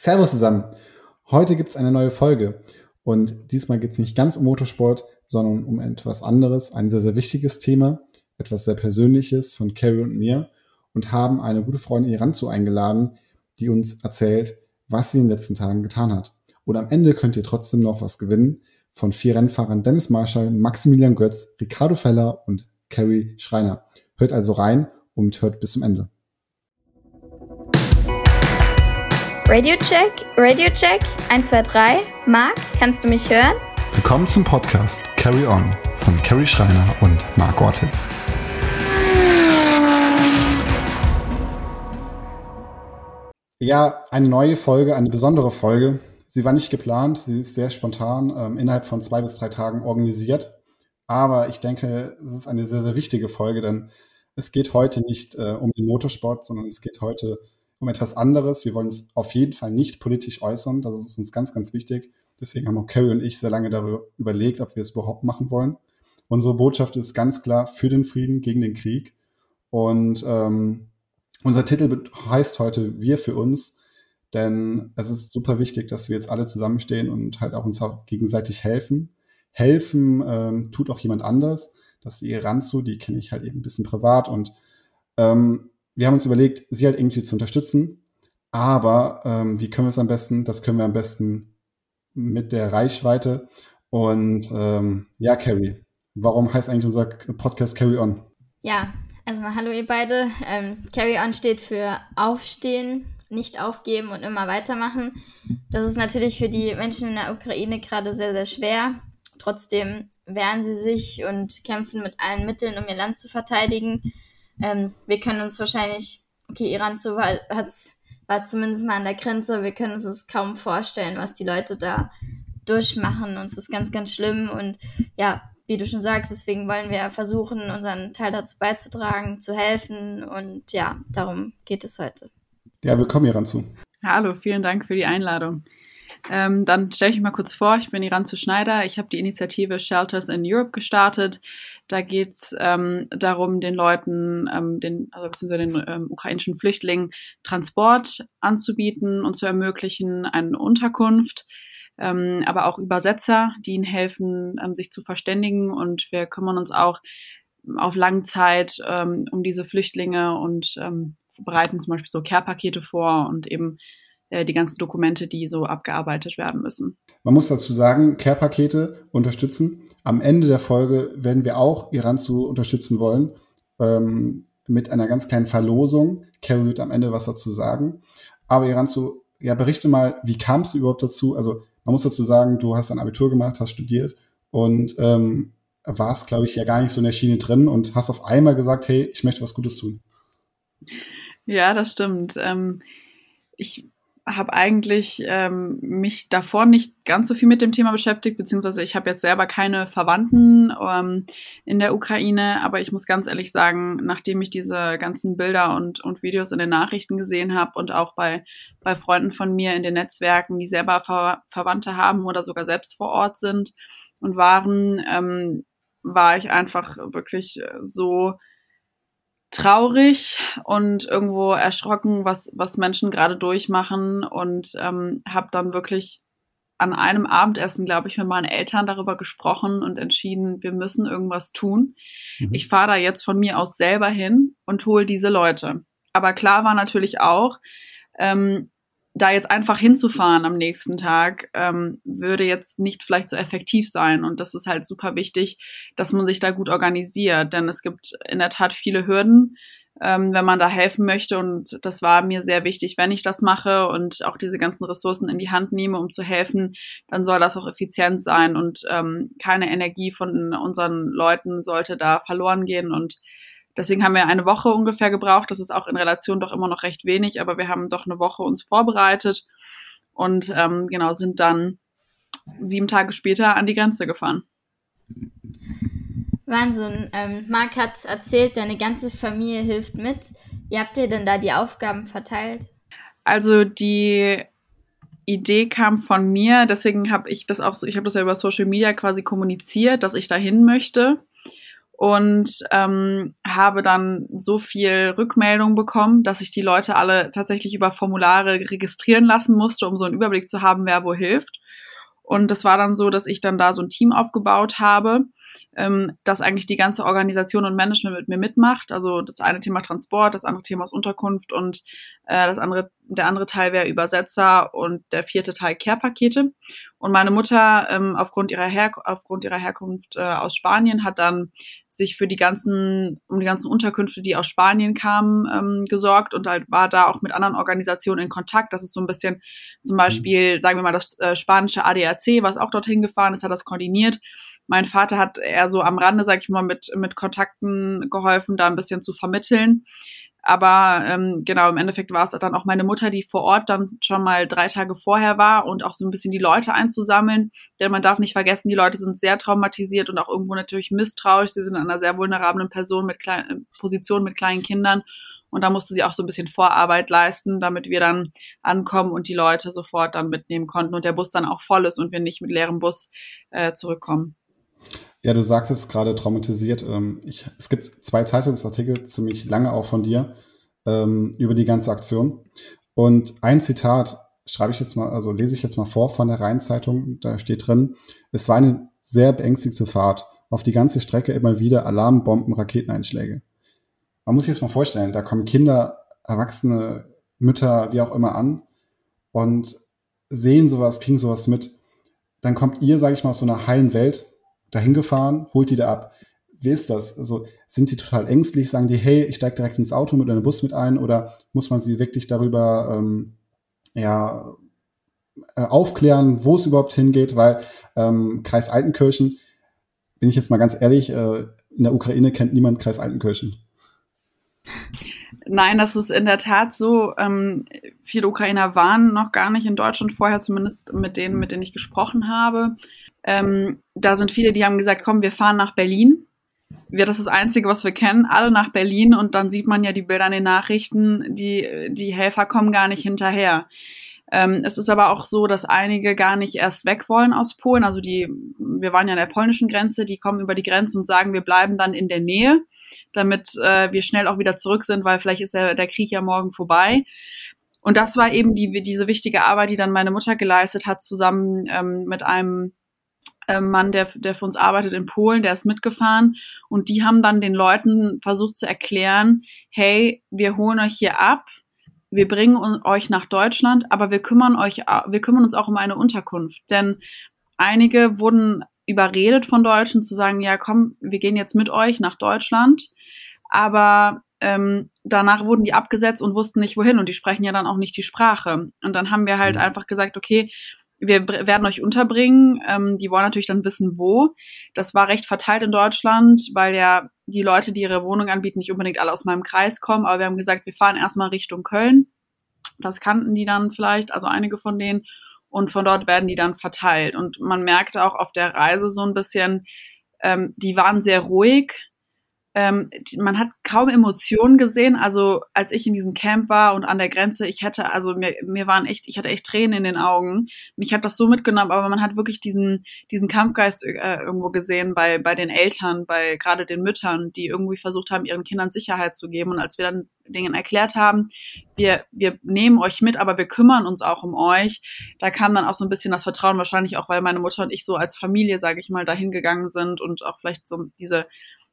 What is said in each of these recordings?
Servus zusammen. Heute gibt es eine neue Folge und diesmal geht es nicht ganz um Motorsport, sondern um etwas anderes, ein sehr, sehr wichtiges Thema, etwas sehr Persönliches von Carrie und mir und haben eine gute Freundin Iranzo eingeladen, die uns erzählt, was sie in den letzten Tagen getan hat. Und am Ende könnt ihr trotzdem noch was gewinnen von vier Rennfahrern Dennis Marschall, Maximilian Götz, Ricardo Feller und Carrie Schreiner. Hört also rein und hört bis zum Ende. Radio Check, Radio Check, 1, 2, 3. Marc, kannst du mich hören? Willkommen zum Podcast Carry On von Carrie Schreiner und Marc Ortiz. Ja, eine neue Folge, eine besondere Folge. Sie war nicht geplant, sie ist sehr spontan, ähm, innerhalb von zwei bis drei Tagen organisiert. Aber ich denke, es ist eine sehr, sehr wichtige Folge, denn es geht heute nicht äh, um den Motorsport, sondern es geht heute um etwas anderes. Wir wollen uns auf jeden Fall nicht politisch äußern. Das ist uns ganz, ganz wichtig. Deswegen haben auch Carrie und ich sehr lange darüber überlegt, ob wir es überhaupt machen wollen. Unsere Botschaft ist ganz klar für den Frieden, gegen den Krieg. Und ähm, unser Titel heißt heute Wir für uns, denn es ist super wichtig, dass wir jetzt alle zusammenstehen und halt auch uns auch gegenseitig helfen. Helfen ähm, tut auch jemand anders. Das ist die Ranzu, die kenne ich halt eben ein bisschen privat und ähm, wir haben uns überlegt, sie halt irgendwie zu unterstützen. Aber ähm, wie können wir es am besten? Das können wir am besten mit der Reichweite. Und ähm, ja, Carrie, warum heißt eigentlich unser Podcast Carry On? Ja, also mal hallo ihr beide. Ähm, Carry On steht für Aufstehen, nicht aufgeben und immer weitermachen. Das ist natürlich für die Menschen in der Ukraine gerade sehr, sehr schwer. Trotzdem wehren sie sich und kämpfen mit allen Mitteln, um ihr Land zu verteidigen. Ähm, wir können uns wahrscheinlich, okay, Iran zu, hat's, war zumindest mal an der Grenze, wir können uns das kaum vorstellen, was die Leute da durchmachen. Und es ist ganz, ganz schlimm. Und ja, wie du schon sagst, deswegen wollen wir versuchen, unseren Teil dazu beizutragen, zu helfen. Und ja, darum geht es heute. Ja, willkommen, Iran zu. Hallo, vielen Dank für die Einladung. Ähm, dann stelle ich mich mal kurz vor, ich bin Iran zu Schneider. Ich habe die Initiative Shelters in Europe gestartet. Da geht es ähm, darum, den Leuten, ähm, den, also beziehungsweise den ähm, ukrainischen Flüchtlingen Transport anzubieten und zu ermöglichen, eine Unterkunft, ähm, aber auch Übersetzer, die ihnen helfen, ähm, sich zu verständigen. Und wir kümmern uns auch auf lange Zeit ähm, um diese Flüchtlinge und ähm, bereiten zum Beispiel so Care-Pakete vor und eben die ganzen Dokumente, die so abgearbeitet werden müssen. Man muss dazu sagen, Care-Pakete unterstützen. Am Ende der Folge werden wir auch Iran zu unterstützen wollen ähm, mit einer ganz kleinen Verlosung. Carrie wird am Ende was dazu sagen. Aber Iran zu, ja, berichte mal, wie kamst du überhaupt dazu? Also man muss dazu sagen, du hast ein Abitur gemacht, hast studiert und ähm, warst, glaube ich, ja gar nicht so in der Schiene drin und hast auf einmal gesagt, hey, ich möchte was Gutes tun. Ja, das stimmt. Ähm, ich habe eigentlich ähm, mich davor nicht ganz so viel mit dem Thema beschäftigt, beziehungsweise ich habe jetzt selber keine Verwandten ähm, in der Ukraine, aber ich muss ganz ehrlich sagen, nachdem ich diese ganzen Bilder und, und Videos in den Nachrichten gesehen habe und auch bei, bei Freunden von mir in den Netzwerken, die selber Ver Verwandte haben oder sogar selbst vor Ort sind und waren, ähm, war ich einfach wirklich so traurig und irgendwo erschrocken, was, was Menschen gerade durchmachen und ähm, habe dann wirklich an einem Abendessen, glaube ich, mit meinen Eltern darüber gesprochen und entschieden, wir müssen irgendwas tun. Mhm. Ich fahre da jetzt von mir aus selber hin und hole diese Leute. Aber klar war natürlich auch, ähm, da jetzt einfach hinzufahren am nächsten Tag, ähm, würde jetzt nicht vielleicht so effektiv sein. Und das ist halt super wichtig, dass man sich da gut organisiert. Denn es gibt in der Tat viele Hürden, ähm, wenn man da helfen möchte. Und das war mir sehr wichtig, wenn ich das mache und auch diese ganzen Ressourcen in die Hand nehme, um zu helfen, dann soll das auch effizient sein und ähm, keine Energie von unseren Leuten sollte da verloren gehen. Und Deswegen haben wir eine Woche ungefähr gebraucht. Das ist auch in Relation doch immer noch recht wenig, aber wir haben doch eine Woche uns vorbereitet und ähm, genau sind dann sieben Tage später an die Grenze gefahren. Wahnsinn. Ähm, Marc hat erzählt, deine ganze Familie hilft mit. Wie habt ihr denn da die Aufgaben verteilt? Also die Idee kam von mir, deswegen habe ich das auch so, ich habe das ja über Social Media quasi kommuniziert, dass ich dahin möchte. Und ähm, habe dann so viel Rückmeldung bekommen, dass ich die Leute alle tatsächlich über Formulare registrieren lassen musste, um so einen Überblick zu haben, wer wo hilft. Und das war dann so, dass ich dann da so ein Team aufgebaut habe, ähm, das eigentlich die ganze Organisation und Management mit mir mitmacht. Also das eine Thema Transport, das andere Thema ist Unterkunft und äh, das andere, der andere Teil wäre Übersetzer und der vierte Teil Care-Pakete. Und meine Mutter ähm, aufgrund ihrer Her aufgrund ihrer Herkunft äh, aus Spanien hat dann sich für die ganzen, um die ganzen Unterkünfte, die aus Spanien kamen, ähm, gesorgt und halt war da auch mit anderen Organisationen in Kontakt. Das ist so ein bisschen zum mhm. Beispiel, sagen wir mal, das äh, spanische ADAC, was auch dorthin gefahren ist, hat das koordiniert. Mein Vater hat eher so am Rande, sag ich mal, mit, mit Kontakten geholfen, da ein bisschen zu vermitteln. Aber ähm, genau, im Endeffekt war es dann auch meine Mutter, die vor Ort dann schon mal drei Tage vorher war und auch so ein bisschen die Leute einzusammeln. Denn man darf nicht vergessen, die Leute sind sehr traumatisiert und auch irgendwo natürlich misstrauisch. Sie sind in einer sehr vulnerablen Person mit kleinen, Position mit kleinen Kindern. Und da musste sie auch so ein bisschen Vorarbeit leisten, damit wir dann ankommen und die Leute sofort dann mitnehmen konnten und der Bus dann auch voll ist und wir nicht mit leerem Bus äh, zurückkommen. Ja, du sagtest gerade traumatisiert. Ähm, ich, es gibt zwei Zeitungsartikel, ziemlich lange auch von dir, ähm, über die ganze Aktion. Und ein Zitat schreibe ich jetzt mal, also lese ich jetzt mal vor von der Rheinzeitung. Da steht drin, es war eine sehr beängstigende Fahrt. Auf die ganze Strecke immer wieder Alarmbomben, Raketeneinschläge. Man muss sich jetzt mal vorstellen, da kommen Kinder, Erwachsene, Mütter, wie auch immer an und sehen sowas, kriegen sowas mit. Dann kommt ihr, sage ich mal, aus so einer heilen Welt dahin gefahren, holt die da ab. Wie ist das? Also sind die total ängstlich? Sagen die, hey, ich steige direkt ins Auto mit einem Bus mit ein? Oder muss man sie wirklich darüber ähm, ja, äh, aufklären, wo es überhaupt hingeht? Weil ähm, Kreis Altenkirchen, bin ich jetzt mal ganz ehrlich, äh, in der Ukraine kennt niemand Kreis Altenkirchen. Nein, das ist in der Tat so. Ähm, viele Ukrainer waren noch gar nicht in Deutschland vorher, zumindest mit denen, mit denen ich gesprochen habe. Ähm, da sind viele, die haben gesagt, komm, wir fahren nach Berlin. Wir, das ist das Einzige, was wir kennen, alle nach Berlin und dann sieht man ja die Bilder in den Nachrichten, die, die Helfer kommen gar nicht hinterher. Ähm, es ist aber auch so, dass einige gar nicht erst weg wollen aus Polen. Also die, wir waren ja an der polnischen Grenze, die kommen über die Grenze und sagen, wir bleiben dann in der Nähe, damit äh, wir schnell auch wieder zurück sind, weil vielleicht ist der, der Krieg ja morgen vorbei. Und das war eben die, diese wichtige Arbeit, die dann meine Mutter geleistet hat, zusammen ähm, mit einem Mann, der, der für uns arbeitet in Polen, der ist mitgefahren und die haben dann den Leuten versucht zu erklären, hey, wir holen euch hier ab, wir bringen euch nach Deutschland, aber wir kümmern euch, wir kümmern uns auch um eine Unterkunft, denn einige wurden überredet von Deutschen zu sagen, ja, komm, wir gehen jetzt mit euch nach Deutschland, aber ähm, danach wurden die abgesetzt und wussten nicht wohin und die sprechen ja dann auch nicht die Sprache. Und dann haben wir halt mhm. einfach gesagt, okay, wir werden euch unterbringen. Ähm, die wollen natürlich dann wissen, wo. Das war recht verteilt in Deutschland, weil ja die Leute, die ihre Wohnung anbieten, nicht unbedingt alle aus meinem Kreis kommen. Aber wir haben gesagt, wir fahren erstmal Richtung Köln. Das kannten die dann vielleicht, also einige von denen. Und von dort werden die dann verteilt. Und man merkte auch auf der Reise so ein bisschen, ähm, die waren sehr ruhig ähm, man hat kaum Emotionen gesehen. Also als ich in diesem Camp war und an der Grenze, ich hätte, also mir, mir waren echt, ich hatte echt Tränen in den Augen. Mich hat das so mitgenommen, aber man hat wirklich diesen, diesen Kampfgeist äh, irgendwo gesehen bei, bei den Eltern, bei gerade den Müttern, die irgendwie versucht haben, ihren Kindern Sicherheit zu geben. Und als wir dann Dingen erklärt haben, wir, wir nehmen euch mit, aber wir kümmern uns auch um euch, da kam dann auch so ein bisschen das Vertrauen, wahrscheinlich auch, weil meine Mutter und ich so als Familie, sage ich mal, dahin gegangen sind und auch vielleicht so diese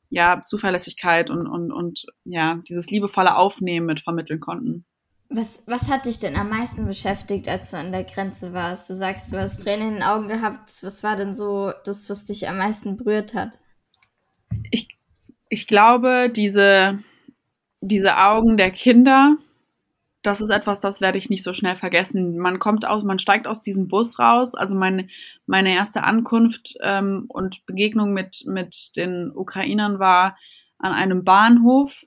ja, Zuverlässigkeit und, und, und ja, dieses liebevolle Aufnehmen mit vermitteln konnten. Was, was hat dich denn am meisten beschäftigt, als du an der Grenze warst? Du sagst, du hast Tränen in den Augen gehabt. Was war denn so das, was dich am meisten berührt hat? Ich, ich glaube, diese, diese Augen der Kinder, das ist etwas, das werde ich nicht so schnell vergessen. Man kommt aus, man steigt aus diesem Bus raus. Also meine, meine erste Ankunft ähm, und Begegnung mit, mit den Ukrainern war an einem Bahnhof.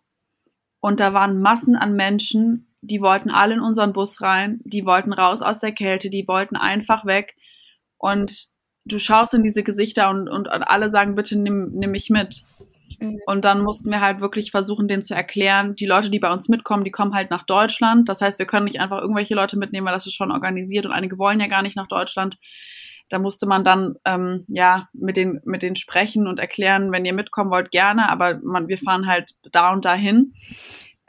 Und da waren Massen an Menschen, die wollten alle in unseren Bus rein, die wollten raus aus der Kälte, die wollten einfach weg. Und du schaust in diese Gesichter und, und, und alle sagen, bitte nimm, nimm mich mit. Mhm. Und dann mussten wir halt wirklich versuchen, denen zu erklären, die Leute, die bei uns mitkommen, die kommen halt nach Deutschland. Das heißt, wir können nicht einfach irgendwelche Leute mitnehmen, weil das ist schon organisiert und einige wollen ja gar nicht nach Deutschland. Da musste man dann ähm, ja mit den mit den sprechen und erklären, wenn ihr mitkommen wollt, gerne, aber man, wir fahren halt da und dahin.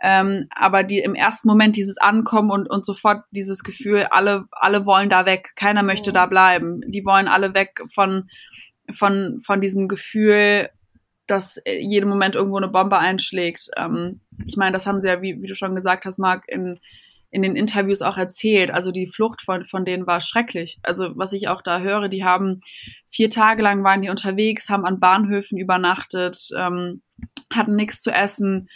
Ähm, aber die im ersten Moment dieses Ankommen und, und sofort dieses Gefühl, alle, alle wollen da weg, keiner möchte ja. da bleiben. Die wollen alle weg von, von, von diesem Gefühl, dass jeden Moment irgendwo eine Bombe einschlägt. Ähm, ich meine, das haben sie ja, wie, wie du schon gesagt hast, Marc, in, in den Interviews auch erzählt. Also die Flucht von, von denen war schrecklich. Also was ich auch da höre, die haben vier Tage lang waren die unterwegs, haben an Bahnhöfen übernachtet, ähm, hatten nichts zu essen,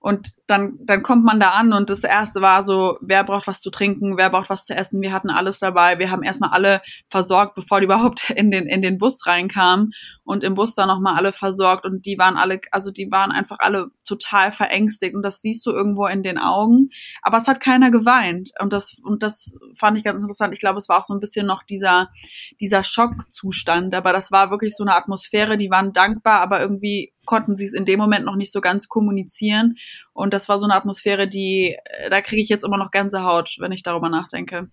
und dann, dann kommt man da an und das erste war so, wer braucht was zu trinken, wer braucht was zu essen. Wir hatten alles dabei. Wir haben erstmal alle versorgt, bevor die überhaupt in den, in den Bus reinkamen und im Bus dann nochmal alle versorgt und die waren alle, also die waren einfach alle total verängstigt und das siehst du irgendwo in den Augen. Aber es hat keiner geweint und das, und das fand ich ganz interessant. Ich glaube, es war auch so ein bisschen noch dieser, dieser Schockzustand, aber das war wirklich so eine Atmosphäre, die waren dankbar, aber irgendwie konnten sie es in dem Moment noch nicht so ganz kommunizieren. Und das war so eine Atmosphäre, die, äh, da kriege ich jetzt immer noch Gänsehaut, wenn ich darüber nachdenke.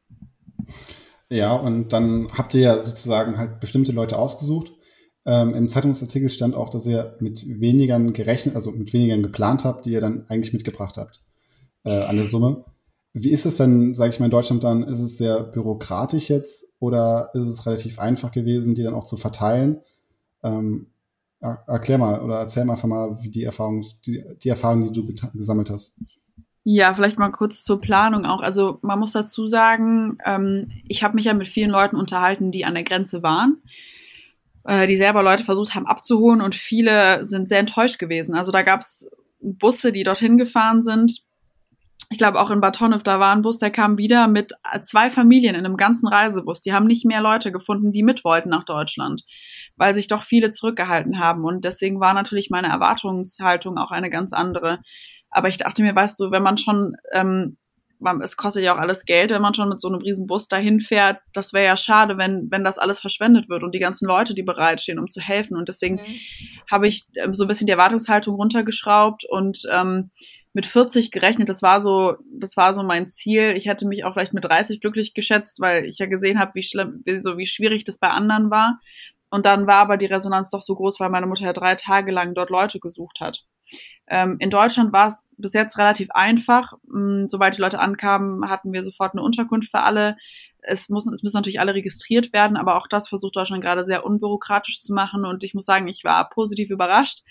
Ja, und dann habt ihr ja sozusagen halt bestimmte Leute ausgesucht. Ähm, Im Zeitungsartikel stand auch, dass ihr mit weniger gerechnet, also mit weniger geplant habt, die ihr dann eigentlich mitgebracht habt äh, an der Summe. Wie ist es denn, sage ich mal, in Deutschland dann? Ist es sehr bürokratisch jetzt oder ist es relativ einfach gewesen, die dann auch zu verteilen? Ähm, erklär mal oder erzähl mal einfach mal, wie die Erfahrung, die, die Erfahrung, die du gesammelt hast. Ja, vielleicht mal kurz zur Planung auch. Also man muss dazu sagen, ähm, ich habe mich ja mit vielen Leuten unterhalten, die an der Grenze waren, äh, die selber Leute versucht haben abzuholen und viele sind sehr enttäuscht gewesen. Also da gab es Busse, die dorthin gefahren sind. Ich glaube auch in Batonov, da war ein Bus, der kam wieder mit zwei Familien in einem ganzen Reisebus. Die haben nicht mehr Leute gefunden, die mit wollten nach Deutschland weil sich doch viele zurückgehalten haben. Und deswegen war natürlich meine Erwartungshaltung auch eine ganz andere. Aber ich dachte mir, weißt du, wenn man schon, ähm, es kostet ja auch alles Geld, wenn man schon mit so einem riesen Bus dahin fährt, das wäre ja schade, wenn, wenn das alles verschwendet wird und die ganzen Leute, die bereitstehen, um zu helfen. Und deswegen mhm. habe ich ähm, so ein bisschen die Erwartungshaltung runtergeschraubt und ähm, mit 40 gerechnet. Das war so, das war so mein Ziel. Ich hätte mich auch vielleicht mit 30 glücklich geschätzt, weil ich ja gesehen habe, wie schlimm, wie, so wie schwierig das bei anderen war. Und dann war aber die Resonanz doch so groß, weil meine Mutter ja drei Tage lang dort Leute gesucht hat. Ähm, in Deutschland war es bis jetzt relativ einfach. Ähm, sobald die Leute ankamen, hatten wir sofort eine Unterkunft für alle. Es, muss, es müssen natürlich alle registriert werden, aber auch das versucht Deutschland gerade sehr unbürokratisch zu machen. Und ich muss sagen, ich war positiv überrascht.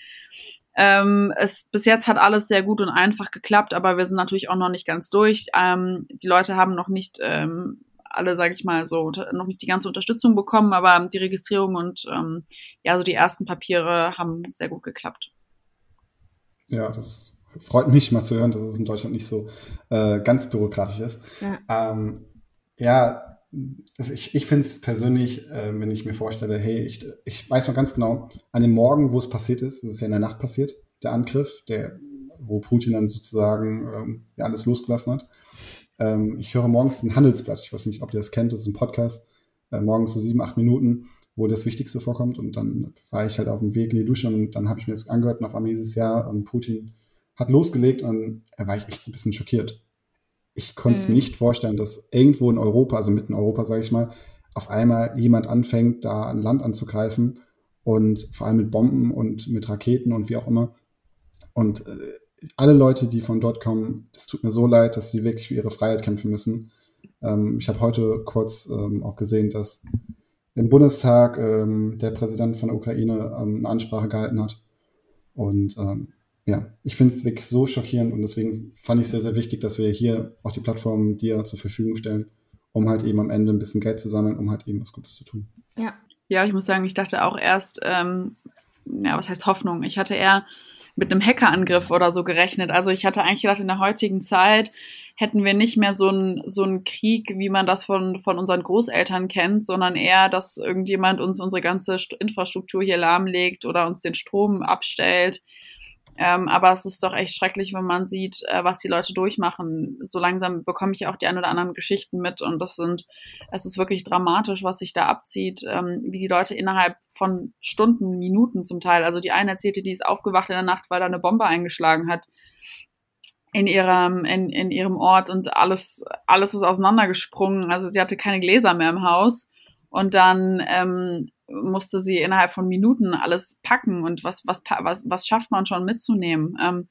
Ähm, es, bis jetzt hat alles sehr gut und einfach geklappt, aber wir sind natürlich auch noch nicht ganz durch. Ähm, die Leute haben noch nicht ähm, alle, sage ich mal, so noch nicht die ganze Unterstützung bekommen, aber die Registrierung und ähm, ja, so die ersten Papiere haben sehr gut geklappt. Ja, das freut mich mal zu hören, dass es in Deutschland nicht so äh, ganz bürokratisch ist. Ja, ähm, ja also ich, ich finde es persönlich, äh, wenn ich mir vorstelle, hey, ich, ich weiß noch ganz genau, an dem Morgen, wo es passiert ist, es ist ja in der Nacht passiert, der Angriff, der, wo Putin dann sozusagen ähm, ja, alles losgelassen hat. Ähm, ich höre morgens ein Handelsblatt. Ich weiß nicht, ob ihr das kennt. Das ist ein Podcast. Äh, morgens so sieben, acht Minuten, wo das Wichtigste vorkommt. Und dann war ich halt auf dem Weg in die Dusche und dann habe ich mir das angehört und auf einmal dieses Jahr und Putin hat losgelegt und er war ich echt so ein bisschen schockiert. Ich konnte es mhm. mir nicht vorstellen, dass irgendwo in Europa, also mitten in Europa, sage ich mal, auf einmal jemand anfängt, da ein Land anzugreifen und vor allem mit Bomben und mit Raketen und wie auch immer. Und äh, alle Leute, die von dort kommen, es tut mir so leid, dass sie wirklich für ihre Freiheit kämpfen müssen. Ähm, ich habe heute kurz ähm, auch gesehen, dass im Bundestag ähm, der Präsident von der Ukraine ähm, eine Ansprache gehalten hat. Und ähm, ja, ich finde es wirklich so schockierend und deswegen fand ich es sehr, sehr wichtig, dass wir hier auch die Plattform dir zur Verfügung stellen, um halt eben am Ende ein bisschen Geld zu sammeln, um halt eben was Gutes zu tun. Ja. Ja, ich muss sagen, ich dachte auch erst, ähm, ja, was heißt Hoffnung? Ich hatte eher mit einem Hackerangriff oder so gerechnet. Also ich hatte eigentlich gedacht, in der heutigen Zeit hätten wir nicht mehr so einen so Krieg, wie man das von, von unseren Großeltern kennt, sondern eher, dass irgendjemand uns unsere ganze Infrastruktur hier lahmlegt oder uns den Strom abstellt ähm, aber es ist doch echt schrecklich, wenn man sieht, äh, was die Leute durchmachen. So langsam bekomme ich auch die ein oder anderen Geschichten mit und das sind, es ist wirklich dramatisch, was sich da abzieht, ähm, wie die Leute innerhalb von Stunden, Minuten zum Teil. Also die eine erzählte, die ist aufgewacht in der Nacht, weil da eine Bombe eingeschlagen hat in ihrem, in, in ihrem Ort und alles, alles ist auseinandergesprungen. Also sie hatte keine Gläser mehr im Haus Und dann ähm, musste sie innerhalb von Minuten alles packen und was, was, was, was schafft man schon mitzunehmen. Ähm,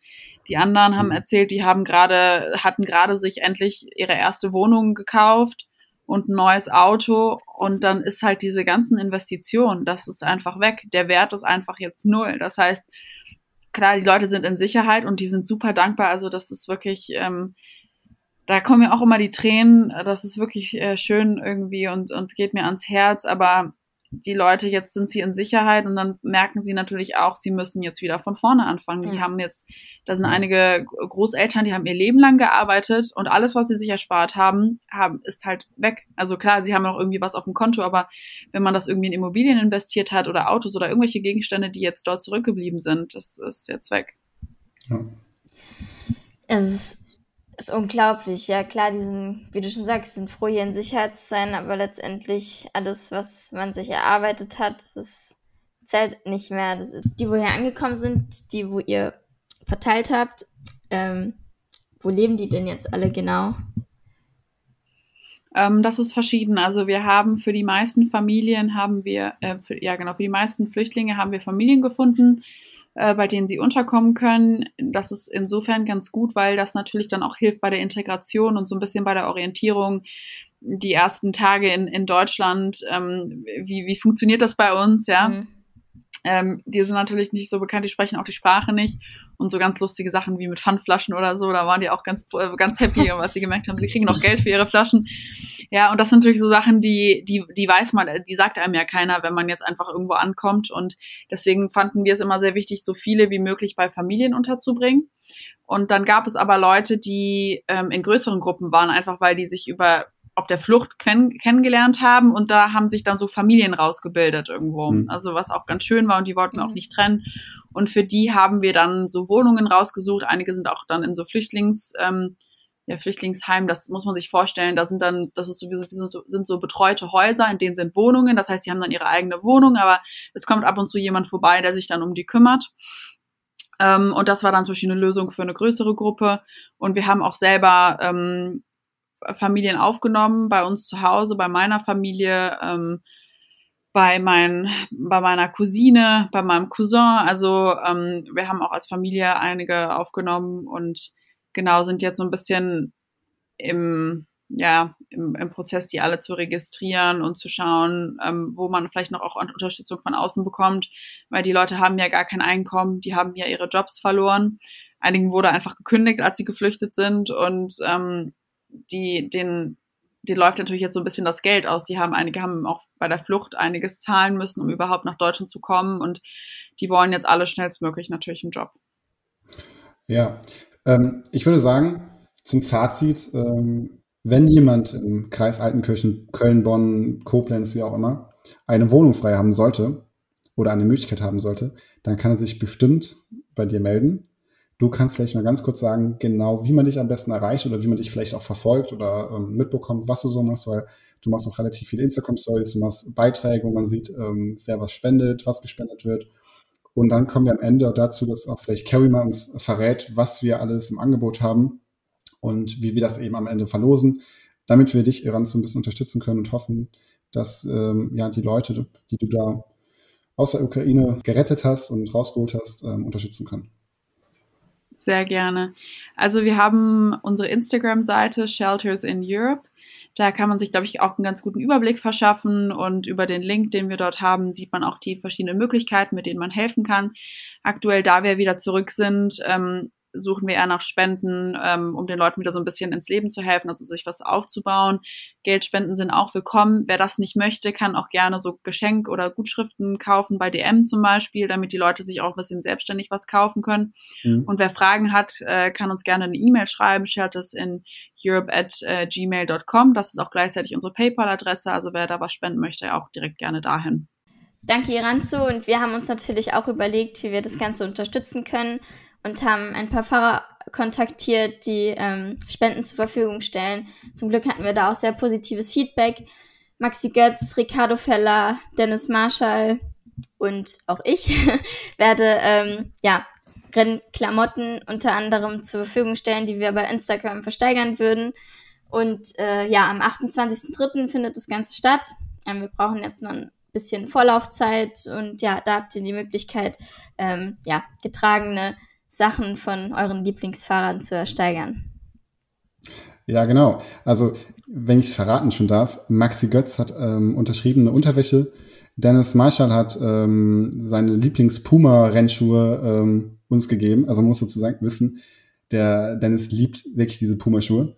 die anderen haben mhm. erzählt, die haben gerade, hatten gerade sich endlich ihre erste Wohnung gekauft und ein neues Auto und dann ist halt diese ganzen Investitionen, das ist einfach weg. Der Wert ist einfach jetzt null. Das heißt, klar, die Leute sind in Sicherheit und die sind super dankbar. Also das ist wirklich, ähm, da kommen mir auch immer die Tränen. Das ist wirklich äh, schön irgendwie und, und geht mir ans Herz. Aber die Leute, jetzt sind sie in Sicherheit und dann merken sie natürlich auch, sie müssen jetzt wieder von vorne anfangen. Ja. Die haben jetzt, da sind einige Großeltern, die haben ihr Leben lang gearbeitet und alles, was sie sich erspart haben, haben ist halt weg. Also klar, sie haben noch irgendwie was auf dem Konto, aber wenn man das irgendwie in Immobilien investiert hat oder Autos oder irgendwelche Gegenstände, die jetzt dort zurückgeblieben sind, das ist jetzt weg. Ja. Es ist ist unglaublich. Ja, klar, die sind, wie du schon sagst, sind froh, hier in Sicherheit zu sein, aber letztendlich alles, was man sich erarbeitet hat, das zählt nicht mehr. Das, die, wo hier angekommen sind, die, wo ihr verteilt habt, ähm, wo leben die denn jetzt alle genau? Ähm, das ist verschieden. Also wir haben für die meisten Familien haben wir, äh, für, ja genau, für die meisten Flüchtlinge haben wir Familien gefunden, äh, bei denen sie unterkommen können. Das ist insofern ganz gut, weil das natürlich dann auch hilft bei der Integration und so ein bisschen bei der Orientierung. Die ersten Tage in, in Deutschland, ähm, wie, wie funktioniert das bei uns, ja? Mhm. Ähm, die sind natürlich nicht so bekannt, die sprechen auch die Sprache nicht. Und so ganz lustige Sachen wie mit Pfandflaschen oder so, da waren die auch ganz, äh, ganz happy, was sie gemerkt haben, sie kriegen noch Geld für ihre Flaschen. Ja, und das sind natürlich so Sachen, die, die, die weiß man, die sagt einem ja keiner, wenn man jetzt einfach irgendwo ankommt. Und deswegen fanden wir es immer sehr wichtig, so viele wie möglich bei Familien unterzubringen. Und dann gab es aber Leute, die ähm, in größeren Gruppen waren, einfach weil die sich über auf der Flucht kenn kennengelernt haben und da haben sich dann so Familien rausgebildet irgendwo. Mhm. Also was auch ganz schön war und die wollten auch mhm. nicht trennen. Und für die haben wir dann so Wohnungen rausgesucht. Einige sind auch dann in so Flüchtlings, ähm, ja, Flüchtlingsheim, das muss man sich vorstellen, da sind dann, das ist sowieso, sind so betreute Häuser, in denen sind Wohnungen, das heißt, die haben dann ihre eigene Wohnung, aber es kommt ab und zu jemand vorbei, der sich dann um die kümmert. Ähm, und das war dann zum Beispiel eine Lösung für eine größere Gruppe. Und wir haben auch selber ähm, Familien aufgenommen, bei uns zu Hause, bei meiner Familie, ähm, bei, mein, bei meiner Cousine, bei meinem Cousin. Also ähm, wir haben auch als Familie einige aufgenommen und genau sind jetzt so ein bisschen im, ja, im, im Prozess, die alle zu registrieren und zu schauen, ähm, wo man vielleicht noch auch Unterstützung von außen bekommt, weil die Leute haben ja gar kein Einkommen, die haben ja ihre Jobs verloren. Einigen wurde einfach gekündigt, als sie geflüchtet sind und ähm, die, den, den läuft natürlich jetzt so ein bisschen das Geld aus. Die haben, einige haben auch bei der Flucht einiges zahlen müssen, um überhaupt nach Deutschland zu kommen und die wollen jetzt alle schnellstmöglich natürlich einen Job. Ja, ähm, ich würde sagen, zum Fazit, ähm, wenn jemand im Kreis Altenkirchen, Köln, Bonn, Koblenz, wie auch immer, eine Wohnung frei haben sollte oder eine Möglichkeit haben sollte, dann kann er sich bestimmt bei dir melden. Du kannst vielleicht mal ganz kurz sagen, genau wie man dich am besten erreicht oder wie man dich vielleicht auch verfolgt oder ähm, mitbekommt, was du so machst, weil du machst noch relativ viele Instagram-Stories, du machst Beiträge, wo man sieht, ähm, wer was spendet, was gespendet wird. Und dann kommen wir am Ende dazu, dass auch vielleicht Carrie mal uns verrät, was wir alles im Angebot haben und wie wir das eben am Ende verlosen, damit wir dich, Iran, so ein bisschen unterstützen können und hoffen, dass ähm, ja die Leute, die du da aus der Ukraine gerettet hast und rausgeholt hast, ähm, unterstützen können. Sehr gerne. Also wir haben unsere Instagram-Seite Shelters in Europe. Da kann man sich, glaube ich, auch einen ganz guten Überblick verschaffen und über den Link, den wir dort haben, sieht man auch die verschiedenen Möglichkeiten, mit denen man helfen kann. Aktuell, da wir wieder zurück sind, ähm, suchen wir eher nach Spenden, ähm, um den Leuten wieder so ein bisschen ins Leben zu helfen, also sich was aufzubauen. Geldspenden sind auch willkommen. Wer das nicht möchte, kann auch gerne so Geschenk- oder Gutschriften kaufen, bei DM zum Beispiel, damit die Leute sich auch ein bisschen selbstständig was kaufen können. Mhm. Und wer Fragen hat, äh, kann uns gerne eine E-Mail schreiben, shelters in europe at äh, gmail.com. Das ist auch gleichzeitig unsere PayPal-Adresse, also wer da was spenden möchte, auch direkt gerne dahin. Danke, Iranzu. Und wir haben uns natürlich auch überlegt, wie wir das Ganze unterstützen können und haben ein paar Pfarrer kontaktiert, die ähm, Spenden zur Verfügung stellen. Zum Glück hatten wir da auch sehr positives Feedback. Maxi Götz, Ricardo Feller, Dennis Marschall und auch ich werde ähm, ja Rennklamotten unter anderem zur Verfügung stellen, die wir bei Instagram versteigern würden. Und äh, ja, am 28.03. findet das Ganze statt. Ähm, wir brauchen jetzt noch ein bisschen Vorlaufzeit und ja, da habt ihr die Möglichkeit, ähm, ja, getragene Sachen von euren Lieblingsfahrern zu ersteigern. Ja, genau. Also, wenn ich es verraten schon darf, Maxi Götz hat ähm, unterschriebene Unterwäsche. Dennis Marshall hat ähm, seine Lieblings-Puma-Rennschuhe ähm, uns gegeben. Also man muss sozusagen wissen, der Dennis liebt wirklich diese Puma-Schuhe.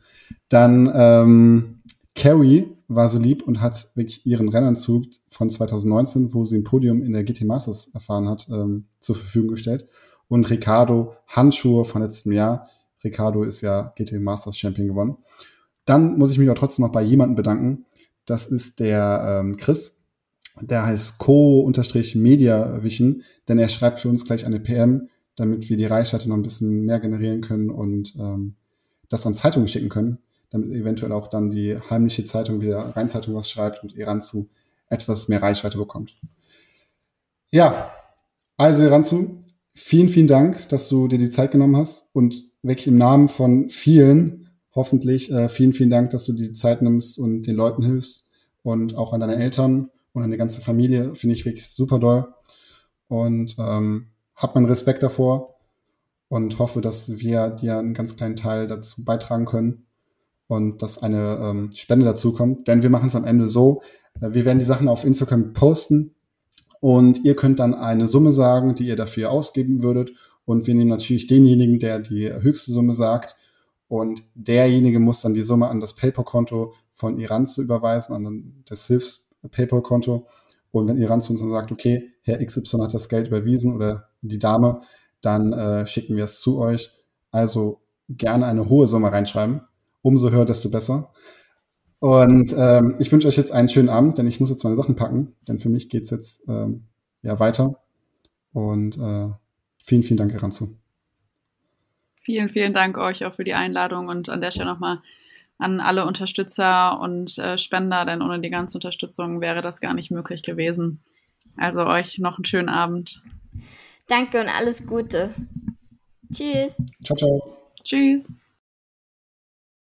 Dann ähm, Carrie war so lieb und hat wirklich ihren Rennanzug von 2019, wo sie ein Podium in der GT Masters erfahren hat, ähm, zur Verfügung gestellt. Und Ricardo Handschuhe von letztem Jahr. Ricardo ist ja GT Masters Champion gewonnen. Dann muss ich mich aber trotzdem noch bei jemandem bedanken. Das ist der ähm, Chris. Der heißt co-media-vision, denn er schreibt für uns gleich eine PM, damit wir die Reichweite noch ein bisschen mehr generieren können und ähm, das an Zeitungen schicken können, damit eventuell auch dann die heimliche Zeitung, wie der Rheinzeitung was schreibt und Iranzu etwas mehr Reichweite bekommt. Ja, also Iranzu, vielen, vielen Dank, dass du dir die Zeit genommen hast und wirklich im Namen von vielen, hoffentlich, äh, vielen, vielen Dank, dass du dir die Zeit nimmst und den Leuten hilfst und auch an deine Eltern und an die ganze Familie, finde ich wirklich super doll. Und ähm, hab meinen Respekt davor und hoffe, dass wir dir einen ganz kleinen Teil dazu beitragen können und dass eine ähm, Spende dazu kommt. Denn wir machen es am Ende so, äh, wir werden die Sachen auf Instagram posten und ihr könnt dann eine Summe sagen, die ihr dafür ausgeben würdet. Und wir nehmen natürlich denjenigen, der die höchste Summe sagt. Und derjenige muss dann die Summe an das PayPal-Konto von Iran zu überweisen, an das Hilfs-PayPal-Konto. Und wenn Iran zu uns dann sagt, okay, Herr XY hat das Geld überwiesen oder die Dame, dann äh, schicken wir es zu euch. Also gerne eine hohe Summe reinschreiben. Umso höher, desto besser. Und ähm, ich wünsche euch jetzt einen schönen Abend, denn ich muss jetzt meine Sachen packen, denn für mich geht es jetzt ähm, ja weiter. Und äh, vielen, vielen Dank, Eranzo. Vielen, vielen Dank euch auch für die Einladung und an der Stelle nochmal an alle Unterstützer und äh, Spender, denn ohne die ganze Unterstützung wäre das gar nicht möglich gewesen. Also euch noch einen schönen Abend. Danke und alles Gute. Tschüss. Ciao, ciao. Tschüss.